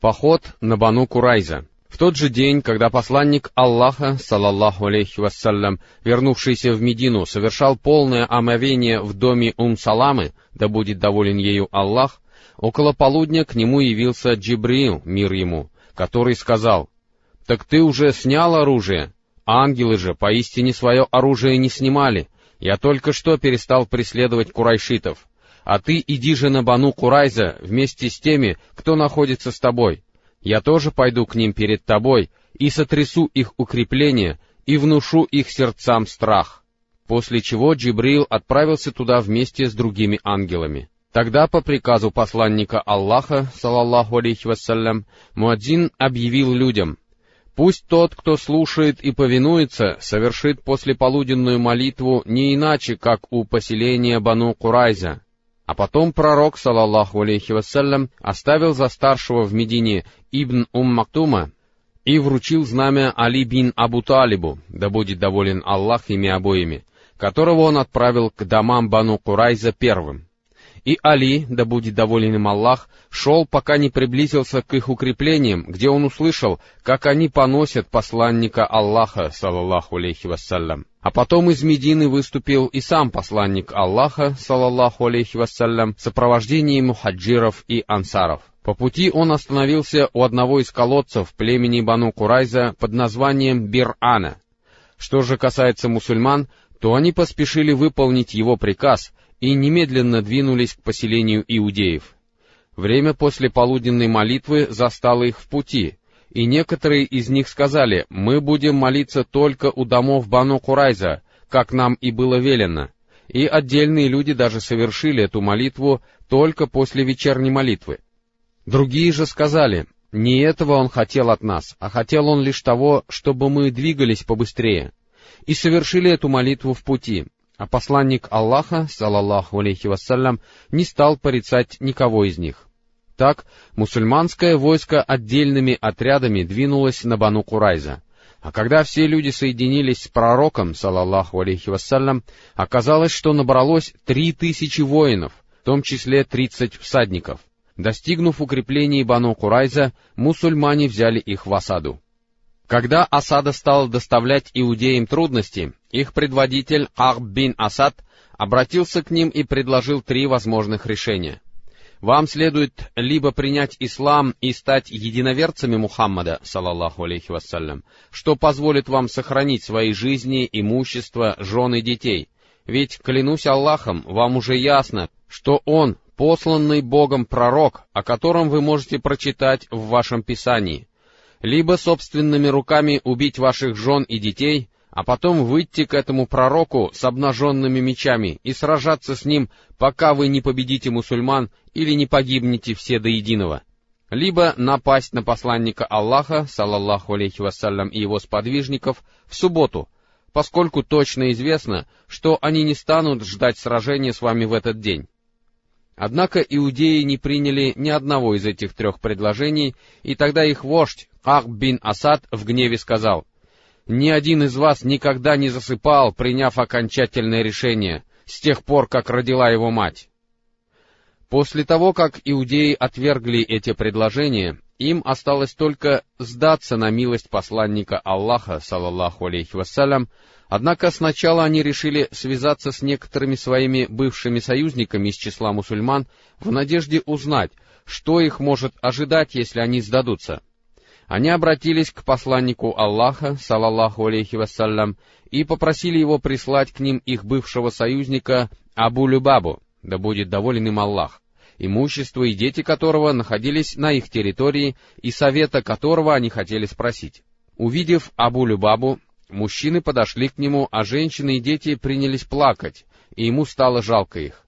Поход на Бану Курайза. В тот же день, когда посланник Аллаха, салаллаху алейхи вассалям, вернувшийся в Медину, совершал полное омовение в доме Ум-Саламы, да будет доволен ею Аллах, около полудня к нему явился Джибриил, мир ему, который сказал, «Так ты уже снял оружие? Ангелы же поистине свое оружие не снимали. Я только что перестал преследовать курайшитов. А ты иди же на Бану Курайза вместе с теми, кто находится с тобой» я тоже пойду к ним перед тобой и сотрясу их укрепление и внушу их сердцам страх». После чего Джибрил отправился туда вместе с другими ангелами. Тогда по приказу посланника Аллаха, салаллаху алейхи вассалям, Муадзин объявил людям, «Пусть тот, кто слушает и повинуется, совершит послеполуденную молитву не иначе, как у поселения Бану Курайза, а потом пророк, салаллаху алейхи вассалям, оставил за старшего в Медине Ибн Ум Мактума и вручил знамя Али бин Абу Талибу, да будет доволен Аллах ими обоими, которого он отправил к домам Бану Курайза первым. И Али, да будет доволен им Аллах, шел, пока не приблизился к их укреплениям, где он услышал, как они поносят посланника Аллаха, салаллаху алейхи вассалям. А потом из Медины выступил и сам посланник Аллаха, салаллаху алейхи вассалям, в сопровождении мухаджиров и ансаров. По пути он остановился у одного из колодцев племени Бану Курайза под названием Бир-Ана. Что же касается мусульман, то они поспешили выполнить его приказ и немедленно двинулись к поселению иудеев. Время после полуденной молитвы застало их в пути, и некоторые из них сказали, «Мы будем молиться только у домов Бану Курайза, как нам и было велено». И отдельные люди даже совершили эту молитву только после вечерней молитвы. Другие же сказали, не этого он хотел от нас, а хотел он лишь того, чтобы мы двигались побыстрее. И совершили эту молитву в пути, а посланник Аллаха, салаллаху алейхи вассалям, не стал порицать никого из них. Так, мусульманское войско отдельными отрядами двинулось на Бану Курайза. А когда все люди соединились с пророком, салаллаху алейхи вассалям, оказалось, что набралось три тысячи воинов, в том числе тридцать всадников. Достигнув укреплений Бану Курайза, мусульмане взяли их в осаду. Когда осада стала доставлять иудеям трудности, их предводитель Ахб бин Асад обратился к ним и предложил три возможных решения. Вам следует либо принять ислам и стать единоверцами Мухаммада, салаллаху алейхи вассалям, что позволит вам сохранить свои жизни, имущество, жены, детей. Ведь, клянусь Аллахом, вам уже ясно, что Он — посланный Богом пророк, о котором вы можете прочитать в вашем Писании либо собственными руками убить ваших жен и детей, а потом выйти к этому пророку с обнаженными мечами и сражаться с ним, пока вы не победите мусульман или не погибнете все до единого. Либо напасть на посланника Аллаха, салаллаху алейхи вассалям, и его сподвижников в субботу, поскольку точно известно, что они не станут ждать сражения с вами в этот день. Однако иудеи не приняли ни одного из этих трех предложений, и тогда их вождь, Ах бин Асад, в гневе сказал, «Ни один из вас никогда не засыпал, приняв окончательное решение, с тех пор, как родила его мать». После того, как иудеи отвергли эти предложения, им осталось только сдаться на милость посланника Аллаха, салаллаху алейхи вассалям, Однако сначала они решили связаться с некоторыми своими бывшими союзниками из числа мусульман в надежде узнать, что их может ожидать, если они сдадутся. Они обратились к посланнику Аллаха, салаллаху алейхи вассалям, и попросили его прислать к ним их бывшего союзника Абу Любабу, да будет доволен им Аллах, имущество и дети которого находились на их территории, и совета которого они хотели спросить. Увидев Абу Любабу, Мужчины подошли к нему, а женщины и дети принялись плакать, и ему стало жалко их.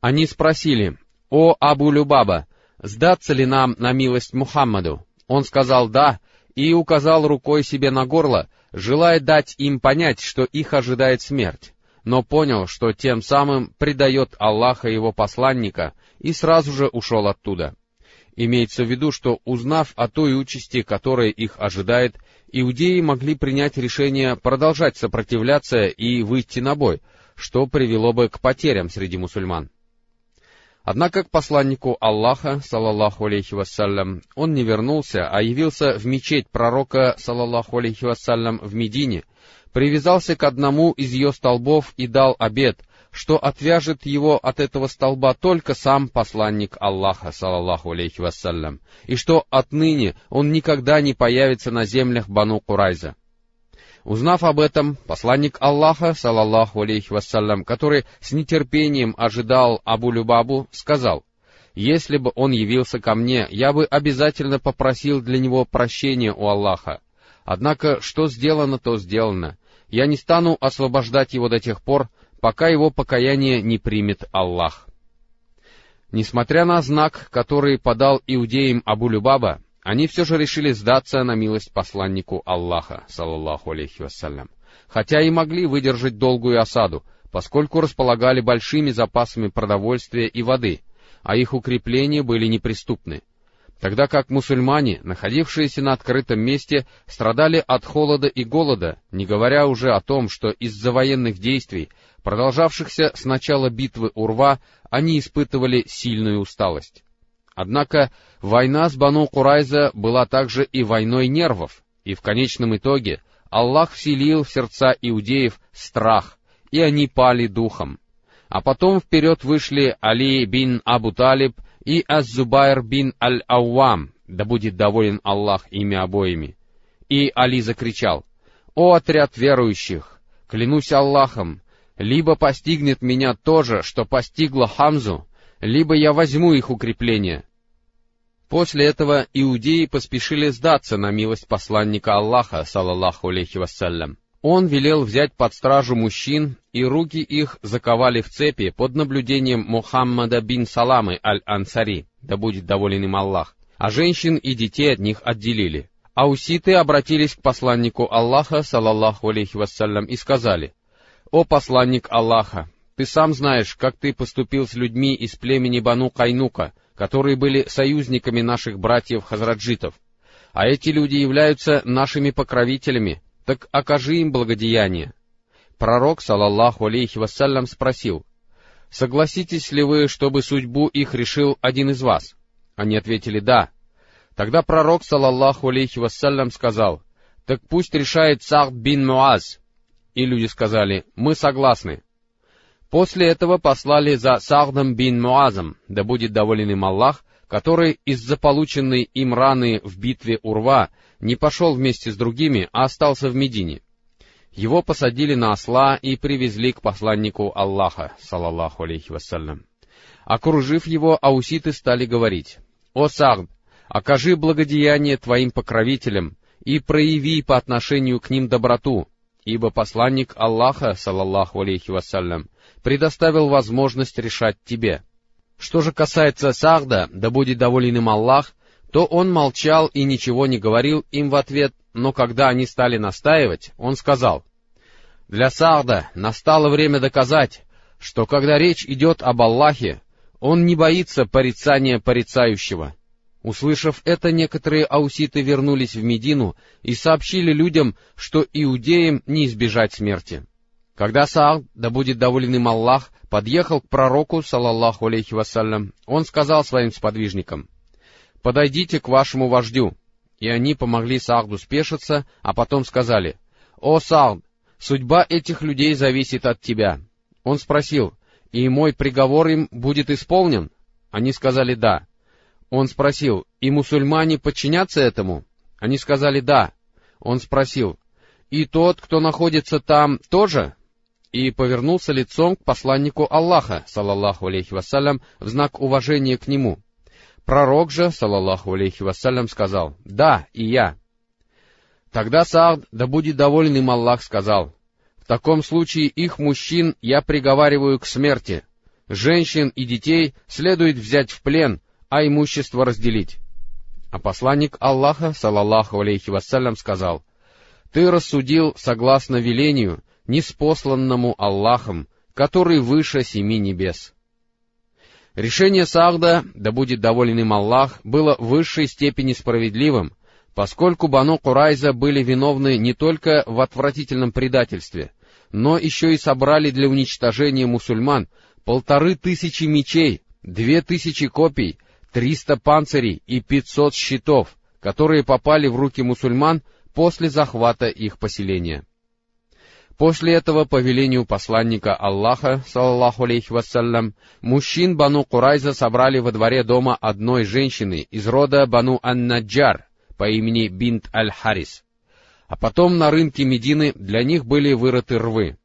Они спросили, «О Абу Любаба, сдаться ли нам на милость Мухаммаду?» Он сказал «да» и указал рукой себе на горло, желая дать им понять, что их ожидает смерть, но понял, что тем самым предает Аллаха и его посланника, и сразу же ушел оттуда. Имеется в виду, что узнав о той участи, которая их ожидает, иудеи могли принять решение продолжать сопротивляться и выйти на бой, что привело бы к потерям среди мусульман. Однако к посланнику Аллаха, салаллаху алейхи вассалям, он не вернулся, а явился в мечеть пророка, салаллаху алейхи вассалям, в Медине, привязался к одному из ее столбов и дал обет, что отвяжет его от этого столба только сам посланник Аллаха, салаллаху алейхи вассалям, и что отныне он никогда не появится на землях Бану Курайза. Узнав об этом, посланник Аллаха, салаллаху алейхи вассалям, который с нетерпением ожидал Абу Любабу, сказал, «Если бы он явился ко мне, я бы обязательно попросил для него прощения у Аллаха. Однако, что сделано, то сделано. Я не стану освобождать его до тех пор, пока его покаяние не примет Аллах». Несмотря на знак, который подал иудеям Абу Любаба, они все же решили сдаться на милость посланнику Аллаха, саллаллаху алейхи вассалям, хотя и могли выдержать долгую осаду, поскольку располагали большими запасами продовольствия и воды, а их укрепления были неприступны, тогда как мусульмане, находившиеся на открытом месте, страдали от холода и голода, не говоря уже о том, что из-за военных действий, продолжавшихся с начала битвы Урва, они испытывали сильную усталость. Однако война с Бану Курайза была также и войной нервов, и в конечном итоге Аллах вселил в сердца иудеев страх, и они пали духом. А потом вперед вышли Али бин Абу Талиб и Аз-Зубайр бин Аль-Ауам, да будет доволен Аллах ими обоими. И Али закричал, «О отряд верующих! Клянусь Аллахом, либо постигнет меня то же, что постигло Хамзу, либо я возьму их укрепление. После этого иудеи поспешили сдаться на милость посланника Аллаха, салаллаху алейхи вассалям. Он велел взять под стражу мужчин, и руки их заковали в цепи под наблюдением Мухаммада бин Саламы аль-Ансари, да будет доволен им Аллах, а женщин и детей от них отделили. Ауситы обратились к посланнику Аллаха, салаллаху алейхи вассалям, и сказали, «О посланник Аллаха, ты сам знаешь, как ты поступил с людьми из племени Бану Кайнука, которые были союзниками наших братьев Хазраджитов. А эти люди являются нашими покровителями, так окажи им благодеяние. Пророк, салаллаху алейхи вассалям, спросил, «Согласитесь ли вы, чтобы судьбу их решил один из вас?» Они ответили «да». Тогда пророк, салаллаху алейхи вассалям, сказал, «Так пусть решает Сахд бин Муаз». И люди сказали, «Мы согласны». После этого послали за Сахдом бин Муазом, да будет доволен им Аллах, который из-за полученной им раны в битве Урва не пошел вместе с другими, а остался в Медине. Его посадили на осла и привезли к посланнику Аллаха, салаллаху алейхи вассалям. Окружив его, ауситы стали говорить, «О Сахд, окажи благодеяние твоим покровителям и прояви по отношению к ним доброту, ибо посланник Аллаха, салаллаху алейхи вассалям, предоставил возможность решать тебе. Что же касается Сахда, да будет доволен им Аллах, то он молчал и ничего не говорил им в ответ, но когда они стали настаивать, он сказал, «Для Сахда настало время доказать, что когда речь идет об Аллахе, он не боится порицания порицающего». Услышав это, некоторые ауситы вернулись в Медину и сообщили людям, что иудеям не избежать смерти. Когда Саад, да будет доволен им Аллах, подъехал к пророку, салаллаху алейхи вассалям, он сказал своим сподвижникам, «Подойдите к вашему вождю». И они помогли Саагду спешиться, а потом сказали, «О, Саад, судьба этих людей зависит от тебя». Он спросил, «И мой приговор им будет исполнен?» Они сказали «да». Он спросил, «И мусульмане подчинятся этому?» Они сказали «да». Он спросил, «И тот, кто находится там, тоже?» И повернулся лицом к посланнику Аллаха, салаллаху алейхи вассалям, в знак уважения к нему. Пророк же, салаллаху алейхи вассалям, сказал, «Да, и я». Тогда Саад, да будет доволен им Аллах, сказал, «В таком случае их мужчин я приговариваю к смерти, женщин и детей следует взять в плен, а имущество разделить». А посланник Аллаха, салаллаху алейхи вассалям, сказал, «Ты рассудил согласно велению, неспосланному Аллахом, который выше семи небес. Решение Саахда, да будет доволен им Аллах, было в высшей степени справедливым, поскольку Бану Курайза были виновны не только в отвратительном предательстве, но еще и собрали для уничтожения мусульман полторы тысячи мечей, две тысячи копий, триста панцирей и пятьсот щитов, которые попали в руки мусульман после захвата их поселения. После этого, по велению посланника Аллаха, саллаху алейхи вассалям, мужчин Бану Курайза собрали во дворе дома одной женщины из рода Бану Ан-Наджар по имени Бинт Аль-Харис. А потом на рынке Медины для них были вырыты рвы.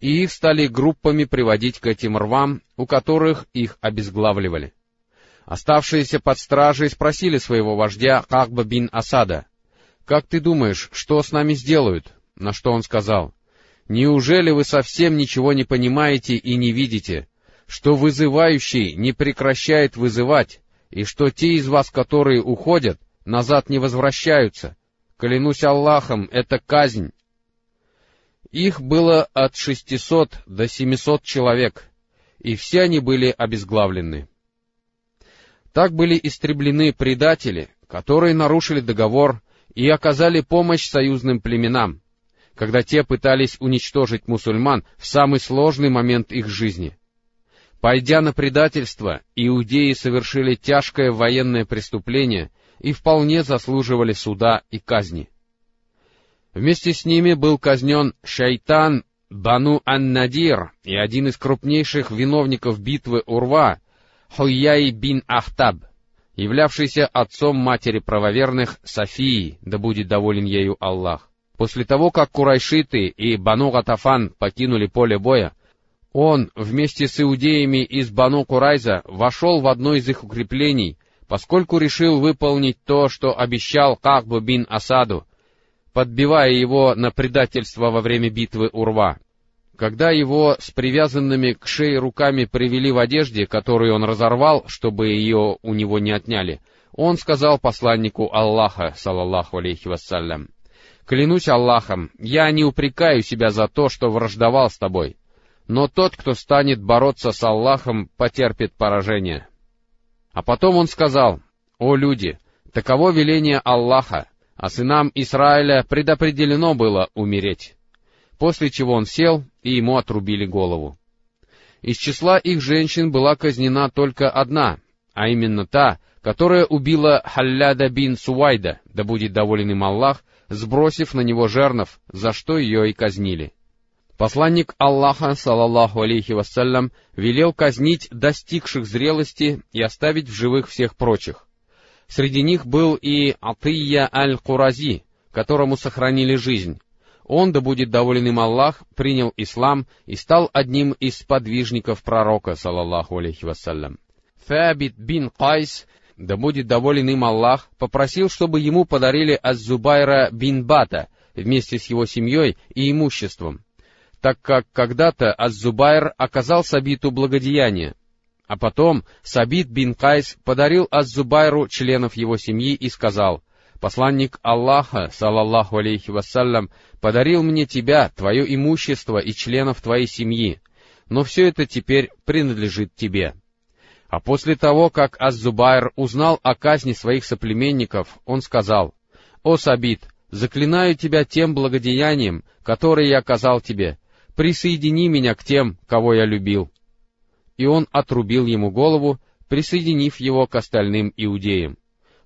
И их стали группами приводить к этим рвам, у которых их обезглавливали. Оставшиеся под стражей спросили своего вождя Кахба бин Асада, «Как ты думаешь, что с нами сделают?» На что он сказал, «Неужели вы совсем ничего не понимаете и не видите, что вызывающий не прекращает вызывать, и что те из вас, которые уходят, назад не возвращаются? Клянусь Аллахом, это казнь». Их было от шестисот до семисот человек, и все они были обезглавлены. Так были истреблены предатели, которые нарушили договор и оказали помощь союзным племенам, когда те пытались уничтожить мусульман в самый сложный момент их жизни. Пойдя на предательство, иудеи совершили тяжкое военное преступление и вполне заслуживали суда и казни. Вместе с ними был казнен Шайтан Бану Ан-Надир и один из крупнейших виновников битвы Урва, Хуяй бин Ахтаб, являвшийся отцом матери правоверных Софии, да будет доволен ею Аллах. После того, как Курайшиты и Бану Гатафан покинули поле боя, он вместе с иудеями из Бану Курайза вошел в одно из их укреплений, поскольку решил выполнить то, что обещал Кахбу бин Асаду, подбивая его на предательство во время битвы Урва. Когда его с привязанными к шее руками привели в одежде, которую он разорвал, чтобы ее у него не отняли, он сказал посланнику Аллаха, салаллаху алейхи вассалям, «Клянусь Аллахом, я не упрекаю себя за то, что враждовал с тобой, но тот, кто станет бороться с Аллахом, потерпит поражение». А потом он сказал, «О люди, таково веление Аллаха, а сынам Израиля предопределено было умереть» после чего он сел, и ему отрубили голову. Из числа их женщин была казнена только одна, а именно та, которая убила Халляда бин Сувайда, да будет доволен им Аллах, сбросив на него жернов, за что ее и казнили. Посланник Аллаха, салаллаху алейхи вассалям, велел казнить достигших зрелости и оставить в живых всех прочих. Среди них был и Атия аль-Курази, которому сохранили жизнь, он, да будет доволен им Аллах, принял ислам и стал одним из подвижников пророка, салаллаху алейхи вассалям. Сабит бин Кайс, да будет доволен им Аллах, попросил, чтобы ему подарили Аззубайра бин Бата вместе с его семьей и имуществом, так как когда-то Аззубайр оказал Сабиту благодеяние, а потом Сабит бин Кайс подарил Аззубайру членов его семьи и сказал — Посланник Аллаха, салаллаху алейхи вассалям, подарил мне тебя, твое имущество и членов твоей семьи, но все это теперь принадлежит тебе. А после того, как Аз-Зубайр узнал о казни своих соплеменников, он сказал, «О Сабит, заклинаю тебя тем благодеянием, которое я оказал тебе, присоедини меня к тем, кого я любил». И он отрубил ему голову, присоединив его к остальным иудеям.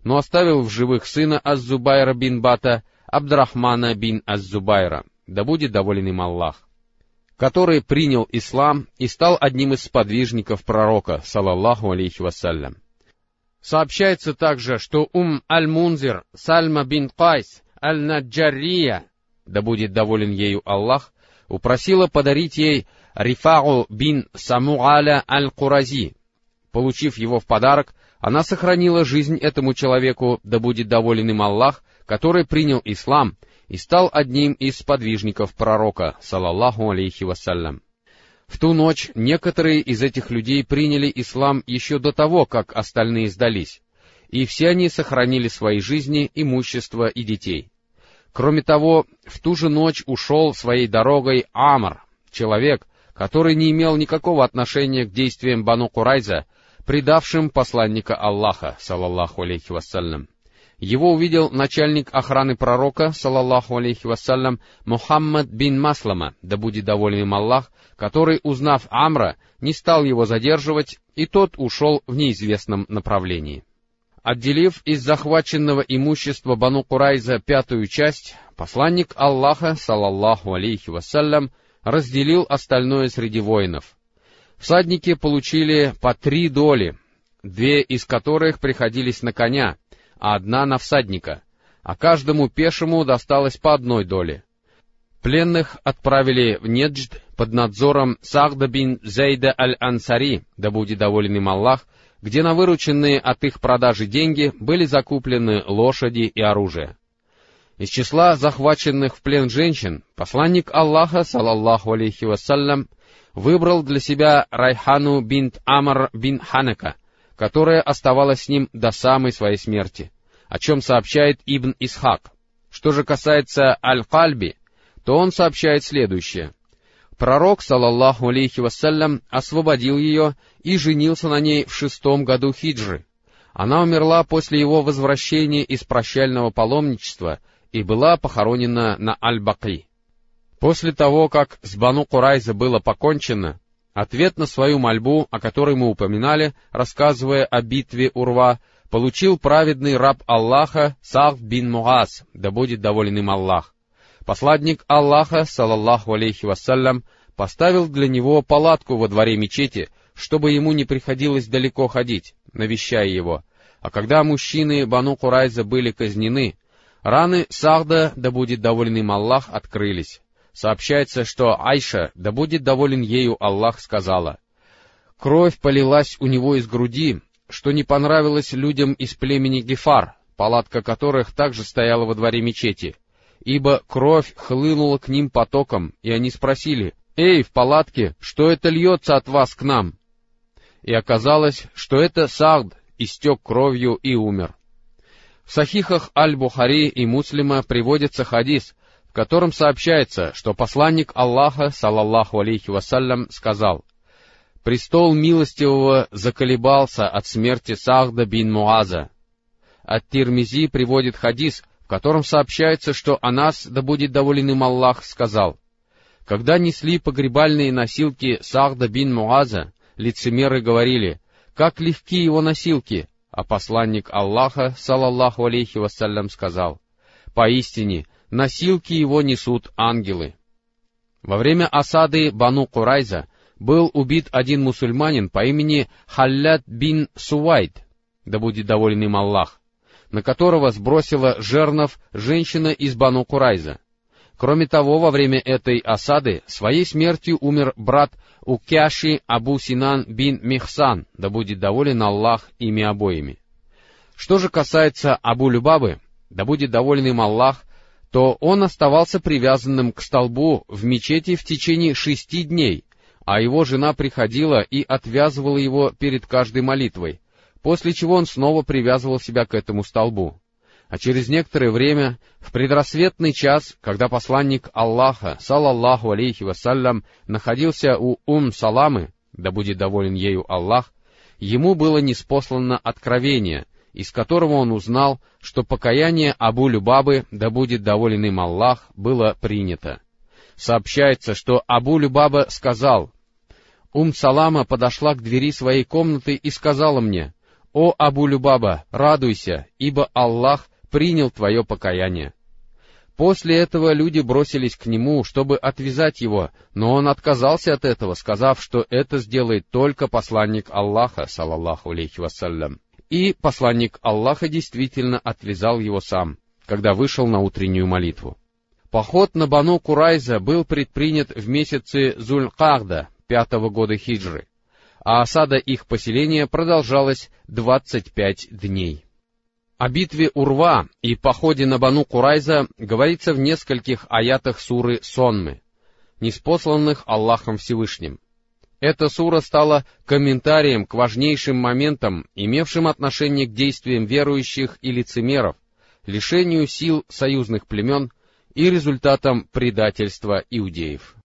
Но оставил в живых сына Аззубайра бин Бата, Абдрахмана бин Аззубайра, да будет доволен им Аллах, который принял ислам и стал одним из сподвижников пророка, салаллаху алейхи вассалям. Сообщается также, что Ум Аль-Мунзир Сальма бин Кайс Аль-Наджария, да будет доволен ею Аллах, упросила подарить ей Рифау бин Самуаля Аль-Курази. Получив его в подарок, она сохранила жизнь этому человеку, да будет доволен им Аллах, который принял ислам и стал одним из сподвижников пророка, салаллаху алейхи вассалям. В ту ночь некоторые из этих людей приняли ислам еще до того, как остальные сдались, и все они сохранили свои жизни, имущество и детей. Кроме того, в ту же ночь ушел своей дорогой Амр, человек, который не имел никакого отношения к действиям Бану Курайза, предавшим посланника Аллаха, салаллаху алейхи вассалям. Его увидел начальник охраны пророка, салаллаху алейхи вассалям, Мухаммад бин Маслама, да будет доволен им Аллах, который, узнав Амра, не стал его задерживать, и тот ушел в неизвестном направлении. Отделив из захваченного имущества Бану Курайза пятую часть, посланник Аллаха, салаллаху алейхи вассалям, разделил остальное среди воинов. Всадники получили по три доли, две из которых приходились на коня, а одна на всадника, а каждому пешему досталось по одной доле. Пленных отправили в Неджд под надзором Сахда бин Зейда аль-Ансари, да будет доволен им Аллах, где на вырученные от их продажи деньги были закуплены лошади и оружие. Из числа захваченных в плен женщин посланник Аллаха, салаллаху алейхи вассалям, выбрал для себя Райхану бинт Амар бин Ханака, которая оставалась с ним до самой своей смерти, о чем сообщает Ибн Исхак. Что же касается Аль-Кальби, то он сообщает следующее — Пророк, салаллаху алейхи вассалям, освободил ее и женился на ней в шестом году хиджры. Она умерла после его возвращения из прощального паломничества и была похоронена на Аль-Бакри. После того, как с Бану Курайза было покончено, ответ на свою мольбу, о которой мы упоминали, рассказывая о битве Урва, получил праведный раб Аллаха Сахд бин Муаз, да будет доволен им Аллах. Посланник Аллаха, салаллаху алейхи вассалям, поставил для него палатку во дворе мечети, чтобы ему не приходилось далеко ходить, навещая его. А когда мужчины Бану Курайза были казнены, раны Сахда, да будет доволен им Аллах, открылись. Сообщается, что Айша, да будет доволен ею Аллах, сказала, «Кровь полилась у него из груди, что не понравилось людям из племени Гефар, палатка которых также стояла во дворе мечети ибо кровь хлынула к ним потоком, и они спросили, «Эй, в палатке, что это льется от вас к нам?» И оказалось, что это Сагд истек кровью и умер. В сахихах Аль-Бухари и Муслима приводится хадис, котором сообщается, что посланник Аллаха, салаллаху алейхи вассалям, сказал, «Престол милостивого заколебался от смерти Сагда бин Муаза». От Тирмизи приводит хадис, в котором сообщается, что Анас, да будет доволен им Аллах, сказал, «Когда несли погребальные носилки Сахда бин Муаза, лицемеры говорили, как легки его носилки, а посланник Аллаха, салаллаху алейхи вассалям, сказал, «Поистине, носилки его несут ангелы». Во время осады Бану Курайза был убит один мусульманин по имени Халлят бин Сувайд, да будет доволен им Аллах на которого сбросила жернов женщина из Бану Курайза. Кроме того, во время этой осады своей смертью умер брат Укяши Абу Синан бин Михсан, да будет доволен Аллах ими обоими. Что же касается Абу Любабы, да будет доволен им Аллах, то он оставался привязанным к столбу в мечети в течение шести дней, а его жена приходила и отвязывала его перед каждой молитвой, после чего он снова привязывал себя к этому столбу. А через некоторое время, в предрассветный час, когда посланник Аллаха, салаллаху алейхи вассалям, находился у Ум-Саламы, да будет доволен ею Аллах, ему было неспослано откровение, из которого он узнал, что покаяние Абу Любабы, да будет доволен им Аллах, было принято. Сообщается, что Абу Любаба сказал, Ум-Салама подошла к двери своей комнаты и сказала мне, «О Абу-Любаба, радуйся, ибо Аллах принял твое покаяние». После этого люди бросились к нему, чтобы отвязать его, но он отказался от этого, сказав, что это сделает только посланник Аллаха, салаллаху алейхи вассалям. И посланник Аллаха действительно отвязал его сам, когда вышел на утреннюю молитву. Поход на Бану Курайза был предпринят в месяце Зуль-Кахда, пятого года хиджры а осада их поселения продолжалась 25 дней. О битве Урва и походе на Бану Курайза говорится в нескольких аятах суры Сонмы, неспосланных Аллахом Всевышним. Эта сура стала комментарием к важнейшим моментам, имевшим отношение к действиям верующих и лицемеров, лишению сил союзных племен и результатам предательства иудеев.